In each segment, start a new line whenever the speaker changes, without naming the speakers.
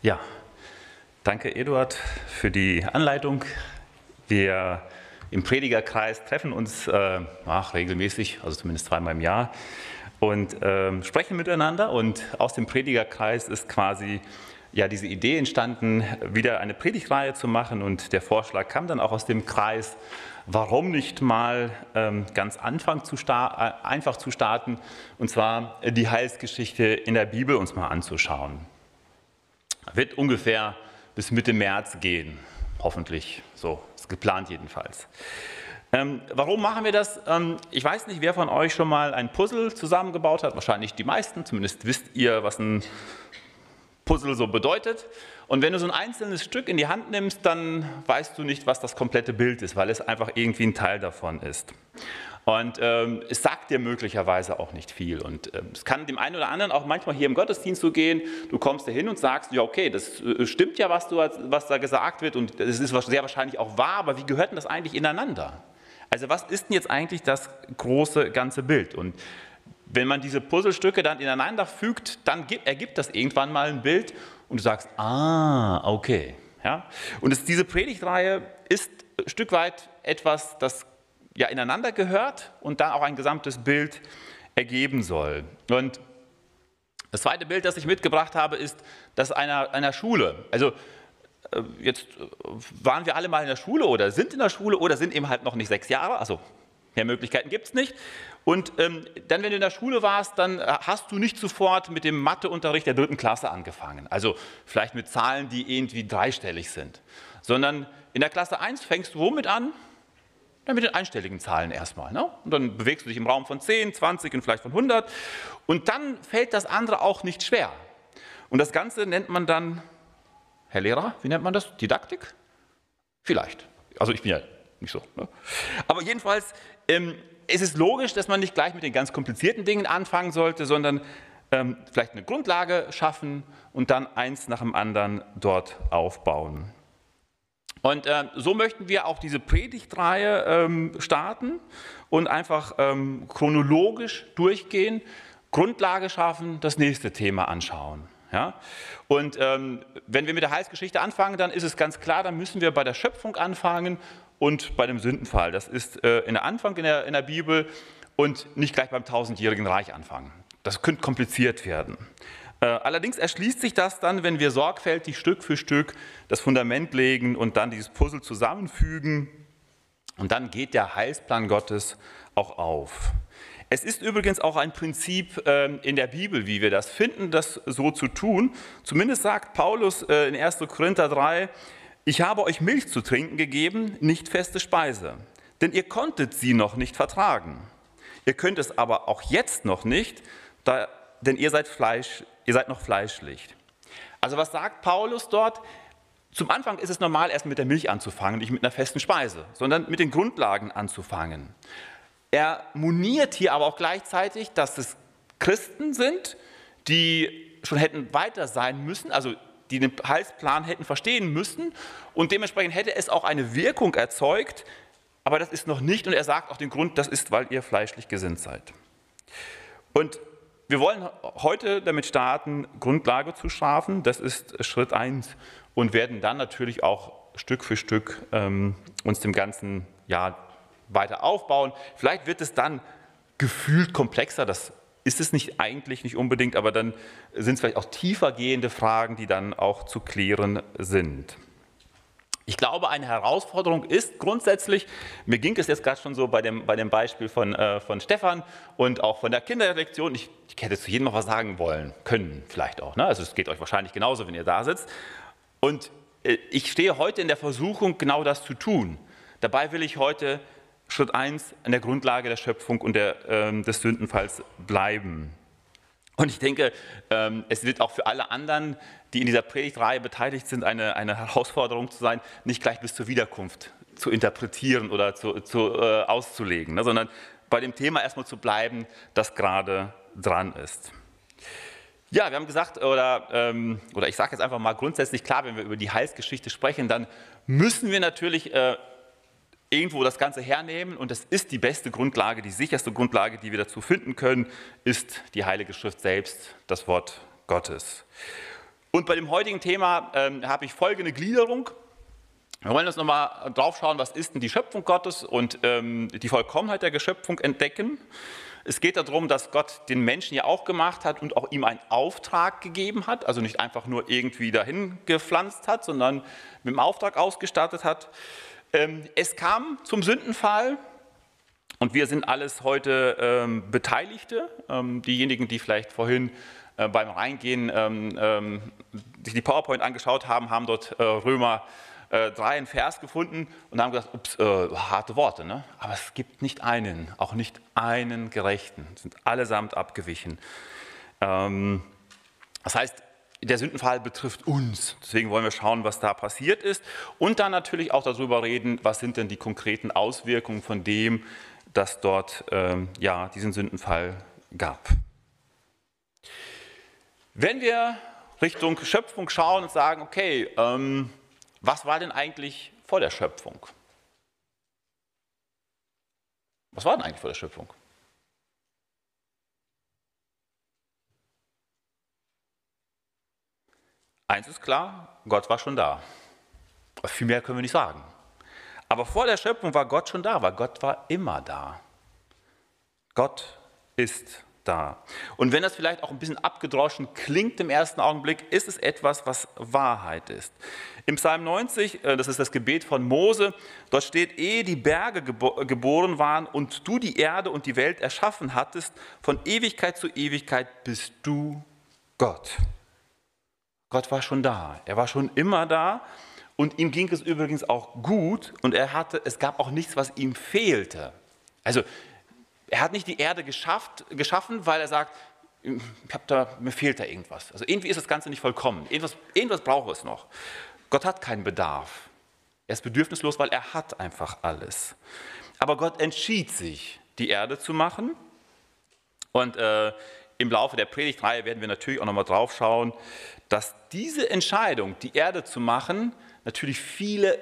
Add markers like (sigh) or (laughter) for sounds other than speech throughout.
Ja, danke Eduard für die Anleitung. Wir im Predigerkreis treffen uns äh, ach, regelmäßig, also zumindest zweimal im Jahr, und äh, sprechen miteinander. Und aus dem Predigerkreis ist quasi ja diese Idee entstanden, wieder eine Predigtreihe zu machen. Und der Vorschlag kam dann auch aus dem Kreis, warum nicht mal ähm, ganz Anfang zu äh, einfach zu starten, und zwar die Heilsgeschichte in der Bibel uns mal anzuschauen. Wird ungefähr bis Mitte März gehen, hoffentlich. So ist geplant jedenfalls. Ähm, warum machen wir das? Ähm, ich weiß nicht, wer von euch schon mal ein Puzzle zusammengebaut hat. Wahrscheinlich die meisten. Zumindest wisst ihr, was ein Puzzle so bedeutet. Und wenn du so ein einzelnes Stück in die Hand nimmst, dann weißt du nicht, was das komplette Bild ist, weil es einfach irgendwie ein Teil davon ist. Und ähm, es sagt dir möglicherweise auch nicht viel. Und ähm, es kann dem einen oder anderen auch manchmal hier im Gottesdienst so gehen, du kommst da hin und sagst, ja okay, das äh, stimmt ja, was, du, was da gesagt wird und das ist sehr wahrscheinlich auch wahr, aber wie gehört denn das eigentlich ineinander? Also was ist denn jetzt eigentlich das große ganze Bild? Und wenn man diese Puzzlestücke dann ineinander fügt, dann gibt, ergibt das irgendwann mal ein Bild und du sagst, ah, okay. Ja? Und es, diese Predigtreihe ist ein Stück weit etwas, das ja ineinander gehört und dann auch ein gesamtes Bild ergeben soll. Und das zweite Bild, das ich mitgebracht habe, ist das einer, einer Schule. Also äh, jetzt äh, waren wir alle mal in der Schule oder sind in der Schule oder sind eben halt noch nicht sechs Jahre, also mehr Möglichkeiten gibt es nicht. Und ähm, dann, wenn du in der Schule warst, dann äh, hast du nicht sofort mit dem Matheunterricht der dritten Klasse angefangen. Also vielleicht mit Zahlen, die irgendwie dreistellig sind. Sondern in der Klasse 1 fängst du womit an? Dann mit den einstelligen Zahlen erstmal. Ne? Und dann bewegst du dich im Raum von 10, 20 und vielleicht von 100. Und dann fällt das andere auch nicht schwer. Und das Ganze nennt man dann, Herr Lehrer, wie nennt man das? Didaktik? Vielleicht. Also ich bin ja nicht so. Ne? Aber jedenfalls ähm, es ist logisch, dass man nicht gleich mit den ganz komplizierten Dingen anfangen sollte, sondern ähm, vielleicht eine Grundlage schaffen und dann eins nach dem anderen dort aufbauen. Und äh, so möchten wir auch diese Predigtreihe ähm, starten und einfach ähm, chronologisch durchgehen, Grundlage schaffen, das nächste Thema anschauen. Ja? Und ähm, wenn wir mit der Heilsgeschichte anfangen, dann ist es ganz klar, dann müssen wir bei der Schöpfung anfangen und bei dem Sündenfall. Das ist äh, in der Anfang in der, in der Bibel und nicht gleich beim tausendjährigen Reich anfangen. Das könnte kompliziert werden. Äh, allerdings erschließt sich das dann, wenn wir sorgfältig Stück für Stück das Fundament legen und dann dieses Puzzle zusammenfügen. Und dann geht der Heilsplan Gottes auch auf. Es ist übrigens auch ein Prinzip ähm, in der Bibel, wie wir das finden, das so zu tun. Zumindest sagt Paulus äh, in 1. Korinther 3, ich habe euch Milch zu trinken gegeben, nicht feste Speise, denn ihr konntet sie noch nicht vertragen. Ihr könnt es aber auch jetzt noch nicht, da, denn ihr seid Fleisch, ihr seid noch fleischlich. Also was sagt Paulus dort? Zum Anfang ist es normal, erst mit der Milch anzufangen, nicht mit einer festen Speise, sondern mit den Grundlagen anzufangen. Er moniert hier aber auch gleichzeitig, dass es Christen sind, die schon hätten weiter sein müssen, also die den Heilsplan hätten verstehen müssen und dementsprechend hätte es auch eine Wirkung erzeugt, aber das ist noch nicht und er sagt auch den Grund, das ist, weil ihr fleischlich gesinnt seid. Und wir wollen heute damit starten, Grundlage zu schaffen. Das ist Schritt 1 und werden dann natürlich auch Stück für Stück ähm, uns dem Ganzen ja, weiter aufbauen. Vielleicht wird es dann gefühlt komplexer, das ist es nicht eigentlich nicht unbedingt, aber dann sind es vielleicht auch tiefer gehende Fragen, die dann auch zu klären sind. Ich glaube, eine Herausforderung ist grundsätzlich, mir ging es jetzt gerade schon so bei dem, bei dem Beispiel von, äh, von Stefan und auch von der Kinderlektion, ich, ich hätte zu jedem noch was sagen wollen, können vielleicht auch. Ne? Also es geht euch wahrscheinlich genauso, wenn ihr da sitzt. Und äh, ich stehe heute in der Versuchung, genau das zu tun. Dabei will ich heute Schritt 1 an der Grundlage der Schöpfung und der, äh, des Sündenfalls bleiben. Und ich denke, ähm, es wird auch für alle anderen, die in dieser Predigtreihe beteiligt sind, eine, eine Herausforderung zu sein, nicht gleich bis zur Wiederkunft zu interpretieren oder zu, zu, äh, auszulegen, ne, sondern bei dem Thema erstmal zu bleiben, das gerade dran ist. Ja, wir haben gesagt, oder, ähm, oder ich sage jetzt einfach mal grundsätzlich klar, wenn wir über die Heilsgeschichte sprechen, dann müssen wir natürlich äh, irgendwo das Ganze hernehmen und das ist die beste Grundlage, die sicherste Grundlage, die wir dazu finden können, ist die Heilige Schrift selbst, das Wort Gottes. Und bei dem heutigen Thema ähm, habe ich folgende Gliederung. Wir wollen uns nochmal drauf schauen, was ist denn die Schöpfung Gottes und ähm, die Vollkommenheit der Geschöpfung entdecken. Es geht darum, dass Gott den Menschen ja auch gemacht hat und auch ihm einen Auftrag gegeben hat, also nicht einfach nur irgendwie dahin gepflanzt hat, sondern mit dem Auftrag ausgestattet hat. Ähm, es kam zum Sündenfall und wir sind alles heute ähm, Beteiligte. Ähm, diejenigen, die vielleicht vorhin äh, beim Reingehen sich die PowerPoint angeschaut haben, haben dort äh, Römer äh, 3 einen Vers gefunden und haben gesagt, ups, äh, harte Worte, ne? aber es gibt nicht einen, auch nicht einen Gerechten, sind allesamt abgewichen. Ähm, das heißt, der Sündenfall betrifft uns. Deswegen wollen wir schauen, was da passiert ist und dann natürlich auch darüber reden, was sind denn die konkreten Auswirkungen von dem, dass dort ähm, ja, diesen Sündenfall gab. Wenn wir Richtung Schöpfung schauen und sagen, okay, ähm, was war denn eigentlich vor der Schöpfung? Was war denn eigentlich vor der Schöpfung? Eins ist klar, Gott war schon da. Viel mehr können wir nicht sagen. Aber vor der Schöpfung war Gott schon da, weil Gott war immer da. Gott ist da. Und wenn das vielleicht auch ein bisschen abgedroschen klingt im ersten Augenblick, ist es etwas, was Wahrheit ist. Im Psalm 90, äh, das ist das Gebet von Mose, dort steht, ehe die Berge geboren waren und du die Erde und die Welt erschaffen hattest, von Ewigkeit zu Ewigkeit bist du Gott. Gott war schon da. Er war schon immer da. Und ihm ging es übrigens auch gut und er hatte, es gab auch nichts, was ihm fehlte. Also er hat nicht die Erde geschafft, geschaffen, weil er sagt, da, mir fehlt da irgendwas. Also irgendwie ist das Ganze nicht vollkommen. Irgendwas, irgendwas braucht es noch. Gott hat keinen Bedarf. Er ist bedürfnislos, weil er hat einfach alles. Aber Gott entschied sich, die Erde zu machen. Und äh, im Laufe der Predigtreihe werden wir natürlich auch nochmal drauf schauen, dass diese Entscheidung, die Erde zu machen, natürlich viele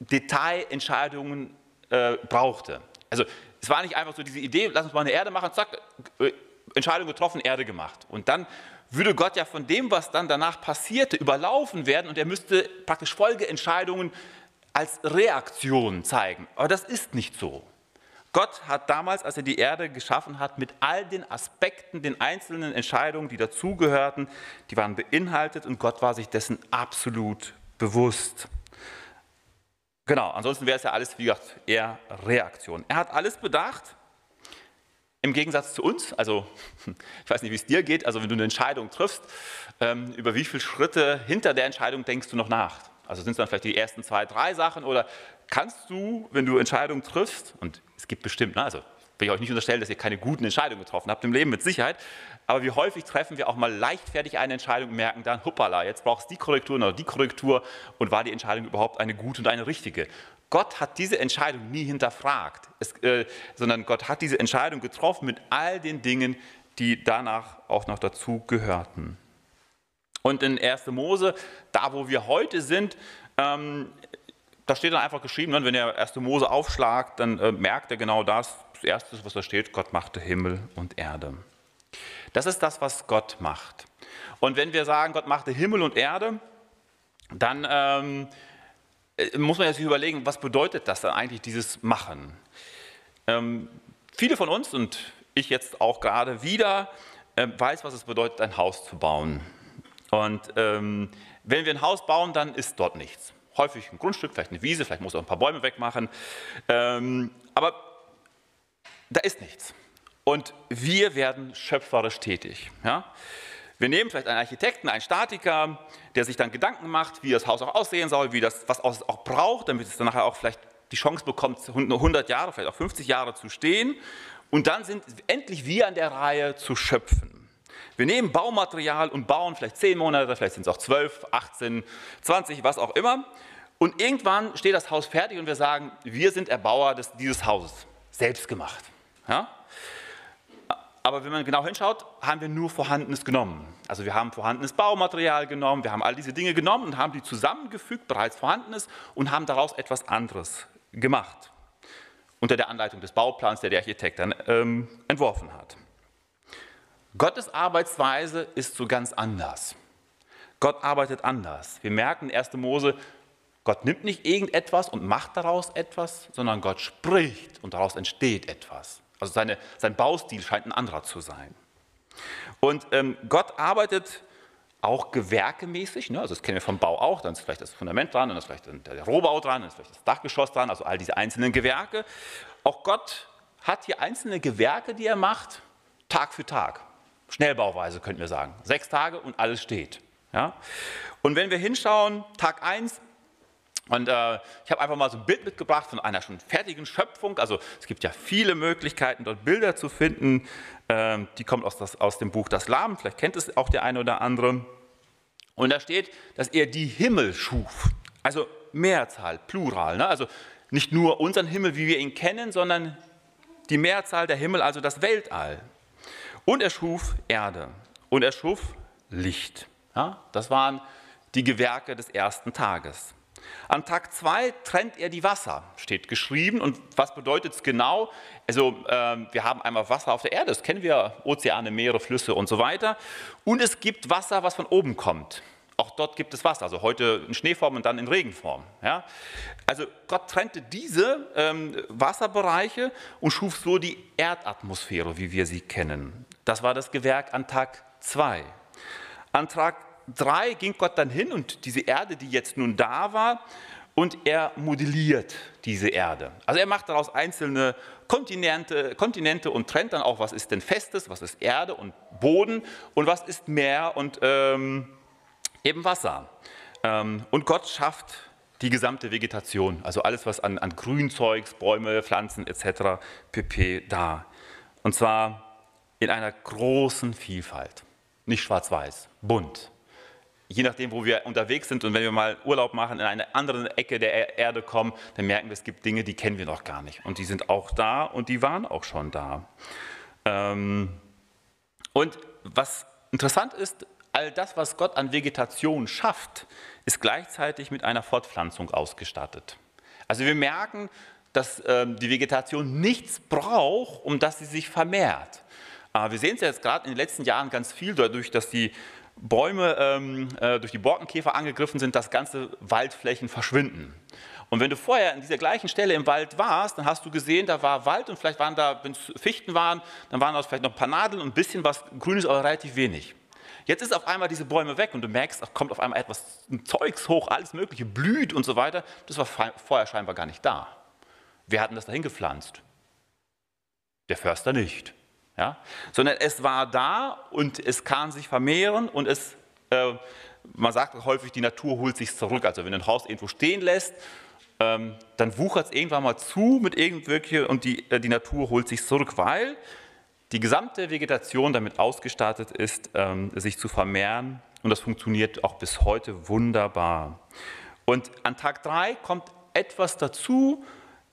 Detailentscheidungen äh, brauchte. Also es war nicht einfach so diese Idee, lass uns mal eine Erde machen, zack, äh, Entscheidung getroffen, Erde gemacht. Und dann würde Gott ja von dem, was dann danach passierte, überlaufen werden und er müsste praktisch Folgeentscheidungen als Reaktion zeigen. Aber das ist nicht so. Gott hat damals, als er die Erde geschaffen hat, mit all den Aspekten, den einzelnen Entscheidungen, die dazugehörten, die waren beinhaltet und Gott war sich dessen absolut bewusst. Genau, ansonsten wäre es ja alles, wie gesagt, eher Reaktion. Er hat alles bedacht, im Gegensatz zu uns. Also, (laughs) ich weiß nicht, wie es dir geht, also wenn du eine Entscheidung triffst, ähm, über wie viele Schritte hinter der Entscheidung denkst du noch nach? Also sind es dann vielleicht die ersten zwei, drei Sachen oder kannst du, wenn du Entscheidungen triffst, und es gibt bestimmt, ne, also will ich euch nicht unterstellen, dass ihr keine guten Entscheidungen getroffen habt im Leben, mit Sicherheit, aber wie häufig treffen wir auch mal leichtfertig eine Entscheidung und merken dann, hoppala, jetzt brauchst du die Korrektur oder die Korrektur und war die Entscheidung überhaupt eine gute und eine richtige? Gott hat diese Entscheidung nie hinterfragt, es, äh, sondern Gott hat diese Entscheidung getroffen mit all den Dingen, die danach auch noch dazu gehörten. Und in 1. Mose, da wo wir heute sind, ähm, da steht dann einfach geschrieben, ne, wenn ihr 1. Mose aufschlagt, dann äh, merkt er genau das. Das Erste, was da steht, Gott machte Himmel und Erde. Das ist das, was Gott macht. Und wenn wir sagen, Gott machte Himmel und Erde, dann ähm, äh, muss man sich überlegen, was bedeutet das dann eigentlich, dieses Machen? Ähm, viele von uns und ich jetzt auch gerade wieder äh, weiß, was es bedeutet, ein Haus zu bauen. Und ähm, wenn wir ein Haus bauen, dann ist dort nichts. Häufig ein Grundstück, vielleicht eine Wiese, vielleicht muss man ein paar Bäume wegmachen. Ähm, aber da ist nichts. Und wir werden schöpferisch tätig. Ja? Wir nehmen vielleicht einen Architekten, einen Statiker, der sich dann Gedanken macht, wie das Haus auch aussehen soll, wie das, was es auch braucht, damit es dann nachher auch vielleicht die Chance bekommt, 100 Jahre, vielleicht auch 50 Jahre zu stehen. Und dann sind endlich wir an der Reihe zu schöpfen. Wir nehmen Baumaterial und bauen vielleicht 10 Monate, vielleicht sind es auch 12, 18, 20, was auch immer. Und irgendwann steht das Haus fertig und wir sagen, wir sind Erbauer des, dieses Hauses, selbst gemacht. Ja? Aber wenn man genau hinschaut, haben wir nur Vorhandenes genommen. Also wir haben vorhandenes Baumaterial genommen, wir haben all diese Dinge genommen und haben die zusammengefügt, bereits vorhandenes, und haben daraus etwas anderes gemacht. Unter der Anleitung des Bauplans, der der Architekt dann ähm, entworfen hat. Gottes Arbeitsweise ist so ganz anders. Gott arbeitet anders. Wir merken in 1. Mose, Gott nimmt nicht irgendetwas und macht daraus etwas, sondern Gott spricht und daraus entsteht etwas. Also seine, sein Baustil scheint ein anderer zu sein. Und ähm, Gott arbeitet auch gewerkemäßig, ne? also das kennen wir vom Bau auch, dann ist vielleicht das Fundament dran, dann ist vielleicht der Rohbau dran, dann ist vielleicht das Dachgeschoss dran, also all diese einzelnen Gewerke. Auch Gott hat hier einzelne Gewerke, die er macht, Tag für Tag. Schnellbauweise könnten wir sagen. Sechs Tage und alles steht. Ja? Und wenn wir hinschauen, Tag 1, und äh, ich habe einfach mal so ein Bild mitgebracht von einer schon fertigen Schöpfung. Also es gibt ja viele Möglichkeiten, dort Bilder zu finden. Ähm, die kommen aus, das, aus dem Buch Das Lamm. Vielleicht kennt es auch der eine oder andere. Und da steht, dass er die Himmel schuf. Also Mehrzahl, Plural. Ne? Also nicht nur unseren Himmel, wie wir ihn kennen, sondern die Mehrzahl der Himmel, also das Weltall. Und er schuf Erde. Und er schuf Licht. Ja? Das waren die Gewerke des ersten Tages. An Tag 2 trennt er die Wasser, steht geschrieben. Und was bedeutet es genau? Also äh, wir haben einmal Wasser auf der Erde, das kennen wir, Ozeane, Meere, Flüsse und so weiter. Und es gibt Wasser, was von oben kommt. Auch dort gibt es Wasser, also heute in Schneeform und dann in Regenform. Ja? Also Gott trennte diese ähm, Wasserbereiche und schuf so die Erdatmosphäre, wie wir sie kennen. Das war das Gewerk an Tag 2. An Tag 3 ging Gott dann hin und diese Erde, die jetzt nun da war, und er modelliert diese Erde. Also er macht daraus einzelne Kontinente, Kontinente und trennt dann auch, was ist denn Festes, was ist Erde und Boden und was ist Meer und ähm, eben Wasser. Ähm, und Gott schafft die gesamte Vegetation, also alles, was an, an Grünzeugs, Bäume, Pflanzen etc. pp. da. Und zwar in einer großen Vielfalt. Nicht schwarz-weiß, bunt je nachdem, wo wir unterwegs sind und wenn wir mal Urlaub machen, in eine andere Ecke der Erde kommen, dann merken wir, es gibt Dinge, die kennen wir noch gar nicht. Und die sind auch da und die waren auch schon da. Ähm, und was interessant ist, all das, was Gott an Vegetation schafft, ist gleichzeitig mit einer Fortpflanzung ausgestattet. Also wir merken, dass ähm, die Vegetation nichts braucht, um dass sie sich vermehrt. wir sehen es jetzt gerade in den letzten Jahren ganz viel dadurch, dass die Bäume ähm, äh, durch die Borkenkäfer angegriffen sind, dass ganze Waldflächen verschwinden. Und wenn du vorher an dieser gleichen Stelle im Wald warst, dann hast du gesehen, da war Wald und vielleicht waren da, wenn es Fichten waren, dann waren da vielleicht noch ein paar Nadeln und ein bisschen was Grünes, aber relativ wenig. Jetzt ist auf einmal diese Bäume weg und du merkst, ach, kommt auf einmal etwas Zeugs hoch, alles Mögliche blüht und so weiter. Das war vorher scheinbar gar nicht da. Wer hat denn das dahin gepflanzt? Der Förster nicht ja? sondern es war da und es kann sich vermehren und es, äh, man sagt häufig, die Natur holt sich zurück. Also wenn ein Haus irgendwo stehen lässt, ähm, dann wuchert es irgendwann mal zu mit irgendwelche und die, äh, die Natur holt sich zurück, weil die gesamte Vegetation damit ausgestattet ist, ähm, sich zu vermehren und das funktioniert auch bis heute wunderbar. Und an Tag 3 kommt etwas dazu,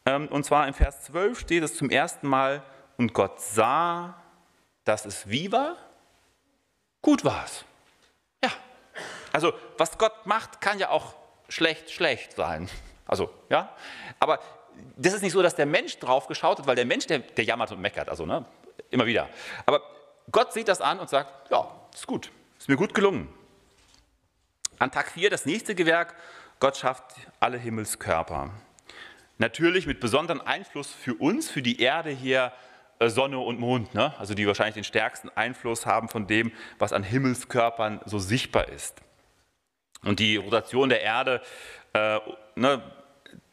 ähm, und zwar im Vers 12 steht es zum ersten Mal, und Gott sah, dass es wie war? Gut war es. Ja. Also, was Gott macht, kann ja auch schlecht, schlecht sein. Also, ja. Aber das ist nicht so, dass der Mensch drauf geschaut hat, weil der Mensch, der, der jammert und meckert, also, ne, immer wieder. Aber Gott sieht das an und sagt: Ja, ist gut, ist mir gut gelungen. An Tag 4 das nächste Gewerk: Gott schafft alle Himmelskörper. Natürlich mit besonderem Einfluss für uns, für die Erde hier Sonne und Mond, ne? also die wahrscheinlich den stärksten Einfluss haben von dem, was an Himmelskörpern so sichtbar ist. Und die Rotation der Erde, äh, ne,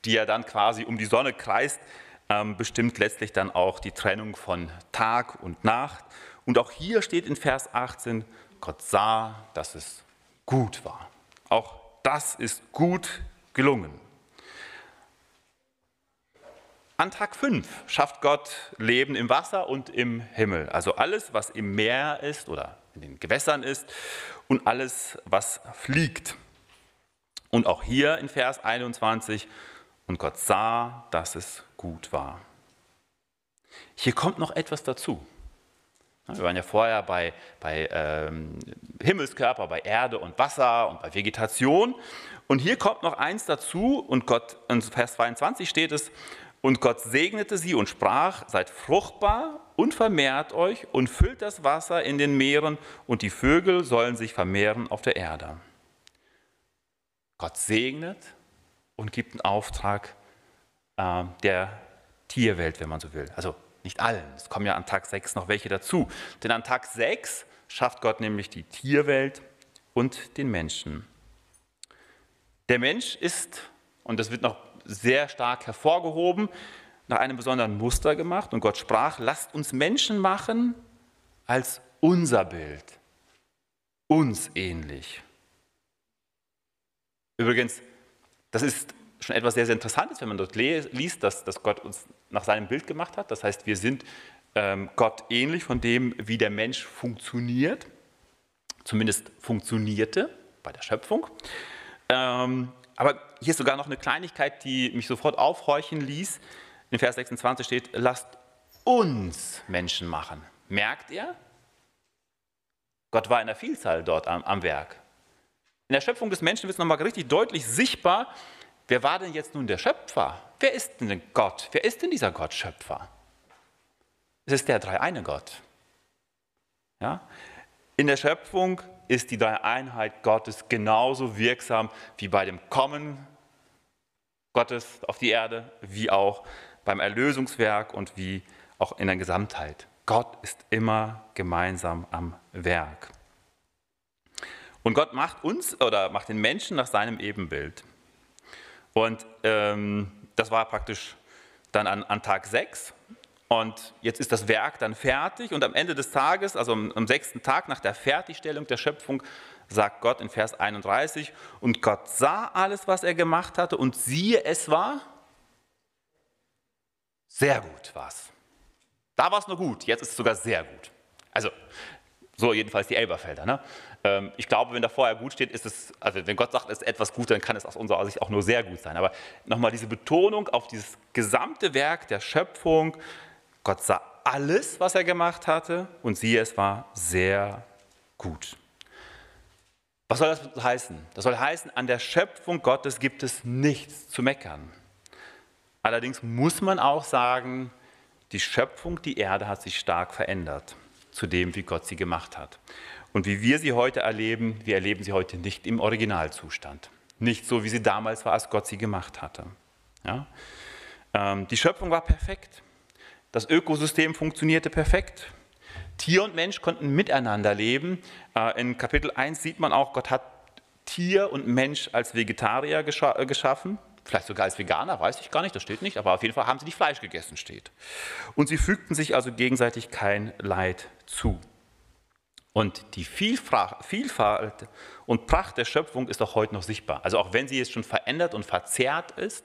die ja dann quasi um die Sonne kreist, ähm, bestimmt letztlich dann auch die Trennung von Tag und Nacht. Und auch hier steht in Vers 18, Gott sah, dass es gut war. Auch das ist gut gelungen. An Tag 5 schafft Gott Leben im Wasser und im Himmel. Also alles, was im Meer ist oder in den Gewässern ist und alles, was fliegt. Und auch hier in Vers 21, und Gott sah, dass es gut war. Hier kommt noch etwas dazu. Wir waren ja vorher bei, bei ähm, Himmelskörper, bei Erde und Wasser und bei Vegetation. Und hier kommt noch eins dazu, und Gott, in Vers 22 steht es, und Gott segnete sie und sprach, seid fruchtbar und vermehrt euch und füllt das Wasser in den Meeren und die Vögel sollen sich vermehren auf der Erde. Gott segnet und gibt einen Auftrag äh, der Tierwelt, wenn man so will. Also nicht allen, es kommen ja an Tag 6 noch welche dazu. Denn an Tag 6 schafft Gott nämlich die Tierwelt und den Menschen. Der Mensch ist, und das wird noch sehr stark hervorgehoben, nach einem besonderen Muster gemacht. Und Gott sprach, lasst uns Menschen machen als unser Bild, uns ähnlich. Übrigens, das ist schon etwas sehr, sehr Interessantes, wenn man dort liest, dass, dass Gott uns nach seinem Bild gemacht hat. Das heißt, wir sind ähm, Gott ähnlich von dem, wie der Mensch funktioniert, zumindest funktionierte bei der Schöpfung. Ähm, aber hier ist sogar noch eine Kleinigkeit, die mich sofort aufhorchen ließ. In Vers 26 steht, lasst uns Menschen machen. Merkt ihr? Gott war in der Vielzahl dort am, am Werk. In der Schöpfung des Menschen wird es nochmal richtig deutlich sichtbar, wer war denn jetzt nun der Schöpfer? Wer ist denn Gott? Wer ist denn dieser Gott Schöpfer? Es ist der dreieine Gott. Ja? In der Schöpfung ist die Dreieinheit Gottes genauso wirksam wie bei dem Kommen Gottes auf die Erde, wie auch beim Erlösungswerk und wie auch in der Gesamtheit. Gott ist immer gemeinsam am Werk. Und Gott macht uns oder macht den Menschen nach seinem Ebenbild. Und ähm, das war praktisch dann an, an, Tag 6. Und jetzt ist das Werk dann fertig. Und am Ende des Tages, also am, am sechsten Tag nach der Fertigstellung der Schöpfung, sagt Gott in Vers 31, und Gott sah alles, was er gemacht hatte, und siehe, es war sehr gut was. Da war es nur gut, jetzt ist es sogar sehr gut. Also, so jedenfalls die Elberfelder. Ne? Ähm, ich glaube, wenn da vorher gut steht, ist es, also wenn Gott sagt, es ist etwas gut, dann kann es aus unserer Sicht auch nur sehr gut sein. Aber nochmal diese Betonung auf dieses gesamte Werk der Schöpfung. Gott sah alles, was er gemacht hatte und siehe, es war sehr gut. Was soll das heißen? Das soll heißen, an der Schöpfung Gottes gibt es nichts zu meckern. Allerdings muss man auch sagen, die Schöpfung, die Erde hat sich stark verändert zu dem, wie Gott sie gemacht hat. Und wie wir sie heute erleben, wir erleben sie heute nicht im Originalzustand. Nicht so, wie sie damals war, als Gott sie gemacht hatte. Ja? Ähm, die Schöpfung war perfekt. Das Ökosystem funktionierte perfekt. Tier und Mensch konnten miteinander leben. Äh, in Kapitel 1 sieht man auch, Gott hat Tier und Mensch als Vegetarier gescha äh, geschaffen. Vielleicht sogar als Veganer, weiß ich gar nicht, das steht nicht, aber auf jeden Fall haben sie nicht Fleisch gegessen, steht. Und sie fügten sich also gegenseitig kein Leid zu. Und die Vielfalt und Pracht der Schöpfung ist auch heute noch sichtbar. Also auch wenn sie jetzt schon verändert und verzerrt ist,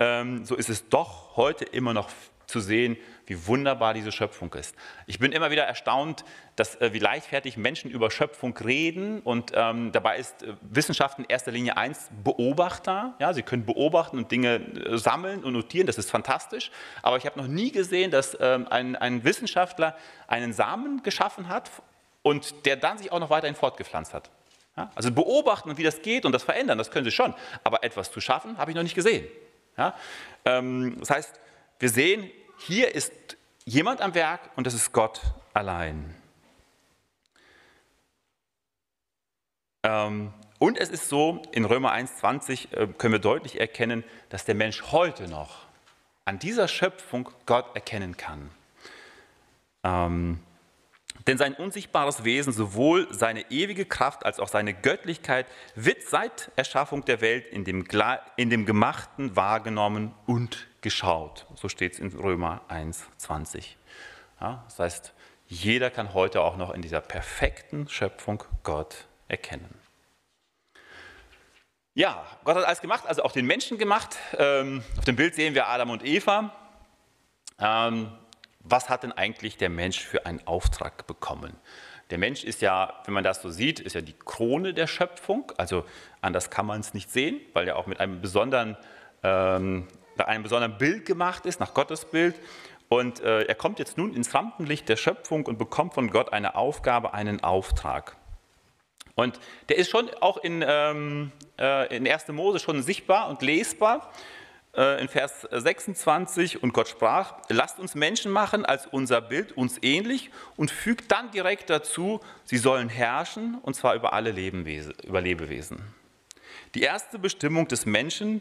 ähm, so ist es doch heute immer noch zu sehen, wie wunderbar diese Schöpfung ist. Ich bin immer wieder erstaunt, dass, äh, wie leichtfertig Menschen über Schöpfung reden und ähm, dabei ist äh, Wissenschaft in erster Linie eins Beobachter. Ja, sie können beobachten und Dinge äh, sammeln und notieren, das ist fantastisch. Aber ich habe noch nie gesehen, dass ähm, ein, ein Wissenschaftler einen Samen geschaffen hat und der dann sich auch noch weiterhin fortgepflanzt hat. Ja, also beobachten und wie das geht und das verändern, das können sie schon. Aber etwas zu schaffen, habe ich noch nicht gesehen. Ja, ähm, das heißt, wir sehen, hier ist jemand am Werk und das ist Gott allein. Ähm, und es ist so, in Römer 1,20 äh, können wir deutlich erkennen, dass der Mensch heute noch an dieser Schöpfung Gott erkennen kann. Ähm, denn sein unsichtbares Wesen, sowohl seine ewige Kraft als auch seine Göttlichkeit, wird seit Erschaffung der Welt in dem, in dem Gemachten wahrgenommen und geschaut. So steht es in Römer 1, 20. Ja, das heißt, jeder kann heute auch noch in dieser perfekten Schöpfung Gott erkennen. Ja, Gott hat alles gemacht, also auch den Menschen gemacht. Ähm, auf dem Bild sehen wir Adam und Eva. Ähm, was hat denn eigentlich der Mensch für einen Auftrag bekommen? Der Mensch ist ja, wenn man das so sieht, ist ja die Krone der Schöpfung. Also anders kann man es nicht sehen, weil er auch mit einem besonderen, ähm, einem besonderen Bild gemacht ist, nach Gottes Bild. Und äh, er kommt jetzt nun ins Rampenlicht der Schöpfung und bekommt von Gott eine Aufgabe, einen Auftrag. Und der ist schon auch in, ähm, äh, in 1. Mose schon sichtbar und lesbar. Äh, in Vers 26, und Gott sprach, lasst uns Menschen machen als unser Bild, uns ähnlich, und fügt dann direkt dazu, sie sollen herrschen, und zwar über alle Lebewesen. Die erste Bestimmung des Menschen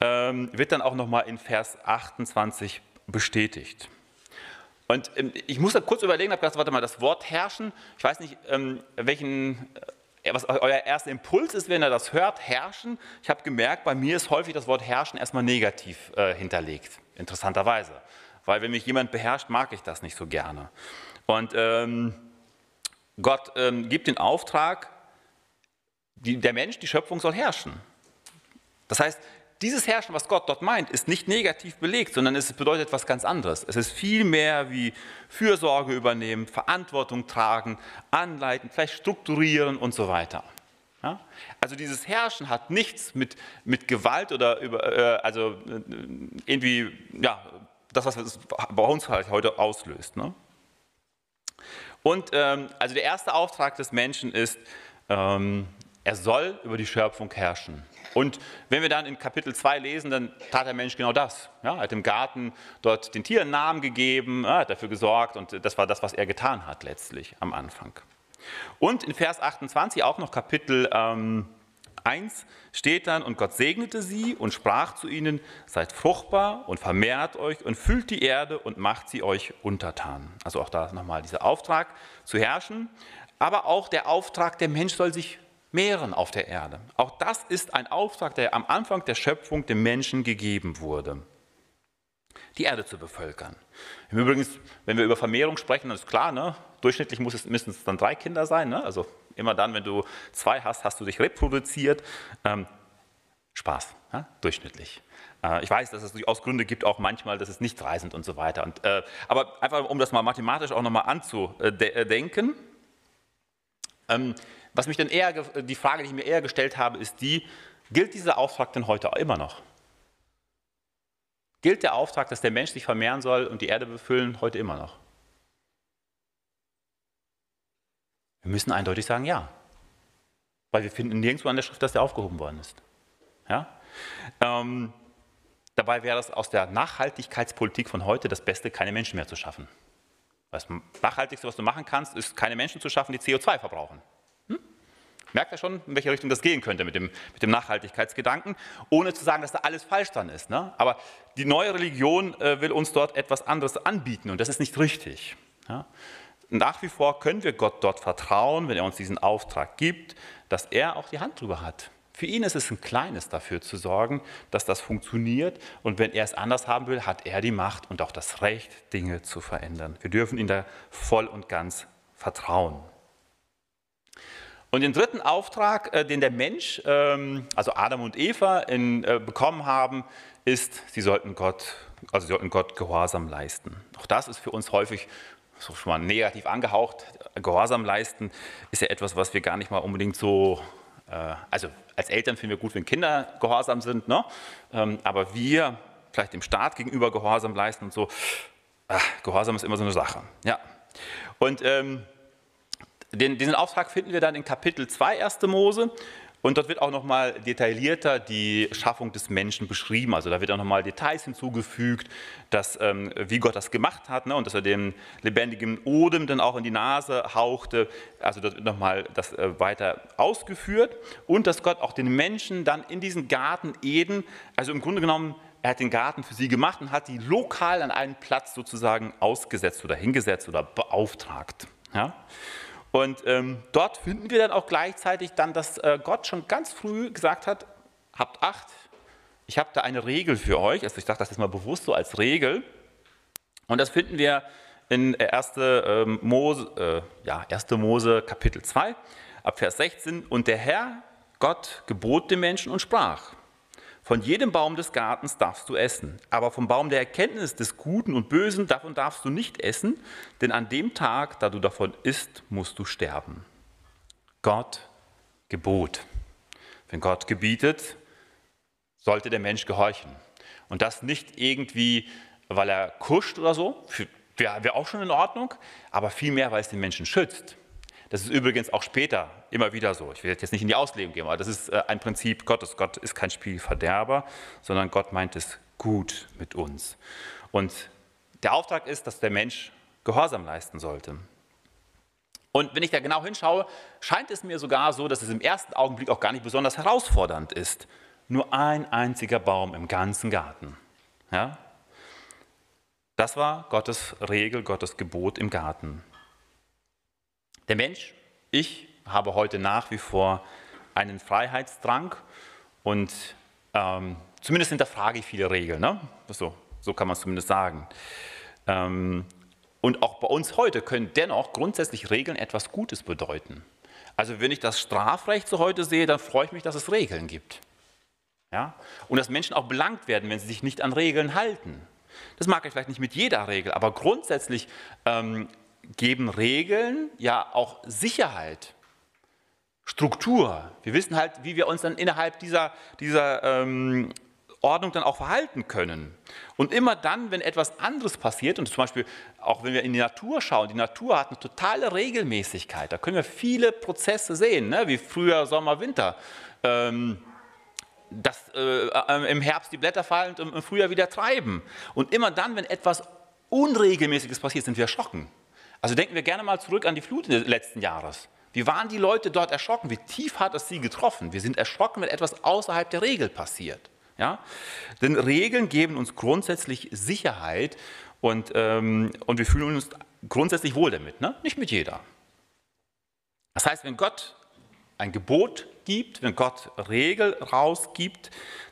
wird dann auch nochmal in Vers 28 bestätigt. Und ähm, ich muss da kurz überlegen, habe gedacht, warte mal, das Wort herrschen, ich weiß nicht, ähm, welchen, äh, was euer erster Impuls ist, wenn ihr das hört, herrschen. Ich habe gemerkt, bei mir ist häufig das Wort herrschen erstmal negativ äh, hinterlegt, interessanterweise. Weil wenn mich jemand beherrscht, mag ich das nicht so gerne. Und ähm, Gott ähm, gibt den Auftrag, die, der Mensch, die Schöpfung soll herrschen. Das heißt, dieses Herrschen, was Gott dort meint, ist nicht negativ belegt, sondern es bedeutet etwas ganz anderes. Es ist viel mehr wie Fürsorge übernehmen, Verantwortung tragen, anleiten, vielleicht strukturieren und so weiter. Ja? Also dieses Herrschen hat nichts mit, mit Gewalt oder über, äh, also äh, irgendwie, ja, das, was es bei uns halt heute auslöst. Ne? Und ähm, also der erste Auftrag des Menschen ist, ähm, er soll über die Schöpfung herrschen. Und wenn wir dann in Kapitel 2 lesen, dann tat der Mensch genau das. Ja, er hat im Garten dort den Tieren Namen gegeben, ja, hat dafür gesorgt und das war das, was er getan hat letztlich am Anfang. Und in Vers 28, auch noch Kapitel ähm, 1, steht dann, und Gott segnete sie und sprach zu ihnen, seid fruchtbar und vermehrt euch und füllt die Erde und macht sie euch untertan. Also auch da nochmal dieser Auftrag zu herrschen, aber auch der Auftrag, der Mensch soll sich mehren auf der Erde. Auch das ist ein Auftrag, der am Anfang der Schöpfung dem Menschen gegeben wurde. Die Erde zu bevölkern. Übrigens, wenn wir über Vermehrung sprechen, dann ist klar, ne? durchschnittlich muss es mindestens dann drei Kinder sein. Ne? Also immer dann, wenn du zwei hast, hast du dich reproduziert. Ähm, Spaß, ja? durchschnittlich. Äh, ich weiß, dass es durchaus Gründe gibt, auch manchmal, dass es nicht drei sind und so weiter. Und, äh, aber einfach, um das mal mathematisch auch nochmal anzudenken, ähm, was mich dann eher, die Frage, die ich mir eher gestellt habe, ist die, gilt dieser Auftrag denn heute immer noch? Gilt der Auftrag, dass der Mensch sich vermehren soll und die Erde befüllen, heute immer noch? Wir müssen eindeutig sagen, ja. Weil wir finden nirgendwo an der Schrift, dass der aufgehoben worden ist. Ja? Ähm, dabei wäre es aus der Nachhaltigkeitspolitik von heute das Beste, keine Menschen mehr zu schaffen. Das Nachhaltigste, was du machen kannst, ist, keine Menschen zu schaffen, die CO2 verbrauchen. Merkt ihr schon, in welche Richtung das gehen könnte mit dem, mit dem Nachhaltigkeitsgedanken, ohne zu sagen, dass da alles falsch dran ist. Ne? Aber die neue Religion äh, will uns dort etwas anderes anbieten und das ist nicht richtig. Ja? Nach wie vor können wir Gott dort vertrauen, wenn er uns diesen Auftrag gibt, dass er auch die Hand drüber hat. Für ihn ist es ein kleines dafür zu sorgen, dass das funktioniert. Und wenn er es anders haben will, hat er die Macht und auch das Recht, Dinge zu verändern. Wir dürfen ihm da voll und ganz vertrauen. Und den dritten Auftrag, äh, den der Mensch, ähm, also Adam und Eva, in, äh, bekommen haben, ist, sie sollten Gott, also sie sollten Gott Gehorsam leisten. Auch das ist für uns häufig so schon mal negativ angehaucht. Gehorsam leisten ist ja etwas, was wir gar nicht mal unbedingt so, äh, also als Eltern finden wir gut, wenn Kinder gehorsam sind, ne? Ähm, aber wir vielleicht dem Staat gegenüber Gehorsam leisten und so, ach, Gehorsam ist immer so eine Sache. Ja. Und ähm, den, diesen Auftrag finden wir dann in Kapitel 2 1. Mose. Und dort wird auch nochmal detaillierter die Schaffung des Menschen beschrieben. Also da wird auch nochmal Details hinzugefügt, dass, ähm, wie Gott das gemacht hat ne, und dass er den lebendigen Odem dann auch in die Nase hauchte. Also dort wird nochmal das äh, weiter ausgeführt. Und dass Gott auch den Menschen dann in diesen Garten Eden, also im Grunde genommen, er hat den Garten für sie gemacht und hat die lokal an einen Platz sozusagen ausgesetzt oder hingesetzt oder beauftragt. Ja? Und ähm, dort finden wir dann auch gleichzeitig dann, dass äh, Gott schon ganz früh gesagt hat, habt Acht, ich habe da eine Regel für euch. Also ich dachte das ist mal bewusst so als Regel. Und das finden wir in 1. Ähm, Mose, äh, ja, 1. Mose Kapitel 2 ab Vers 16. Und der Herr Gott gebot dem Menschen und sprach, von jedem Baum des Gartens darfst du essen, aber vom Baum der Erkenntnis des Guten und Bösen, davon darfst du nicht essen, denn an dem Tag, da du davon isst, musst du sterben. Gott gebot. Wenn Gott gebietet, sollte der Mensch gehorchen. Und das nicht irgendwie, weil er kuscht oder so, wäre wär auch schon in Ordnung, aber vielmehr, weil es den Menschen schützt. Das ist übrigens auch später immer wieder so. Ich will jetzt nicht in die Auslegung gehen, aber das ist äh, ein Prinzip Gottes. Gott ist kein Spielverderber, sondern Gott meint es gut mit uns. Und der Auftrag ist, dass der Mensch Gehorsam leisten sollte. Und wenn ich da genau hinschaue, scheint es mir sogar so, dass es im ersten Augenblick auch gar nicht besonders herausfordernd ist. Nur ein einziger Baum im ganzen Garten. Ja? Das war Gottes Regel, Gottes Gebot im Garten. Der Mensch, ich, habe heute nach wie vor einen Freiheitsdrang und ähm, zumindest hinterfrage ich viele Regeln. Ne? So, so kann man es zumindest sagen. Ähm, und auch bei uns heute können dennoch grundsätzlich Regeln etwas Gutes bedeuten. Also wenn ich das Strafrecht so heute sehe, dann freue ich mich, dass es Regeln gibt. Ja? Und dass Menschen auch belangt werden, wenn sie sich nicht an Regeln halten. Das mag ich vielleicht nicht mit jeder Regel, aber grundsätzlich ähm, geben Regeln ja auch Sicherheit, Struktur. Wir wissen halt, wie wir uns dann innerhalb dieser, dieser ähm, Ordnung dann auch verhalten können. Und immer dann, wenn etwas anderes passiert, und zum Beispiel auch wenn wir in die Natur schauen, die Natur hat eine totale Regelmäßigkeit. Da können wir viele Prozesse sehen, ne? wie früher Sommer, Winter. Ähm, dass äh, äh, im Herbst die Blätter fallen und im Frühjahr wieder treiben. Und immer dann, wenn etwas Unregelmäßiges passiert, sind wir erschrocken. Also denken wir gerne mal zurück an die Flut des letzten Jahres. Wie waren die Leute dort erschrocken? Wie tief hat es sie getroffen? Wir sind erschrocken, wenn etwas außerhalb der Regel passiert. Ja? Denn Regeln geben uns grundsätzlich Sicherheit und, ähm, und wir fühlen uns grundsätzlich wohl damit. Ne? Nicht mit jeder. Das heißt, wenn Gott ein Gebot gibt, wenn Gott Regel rausgibt,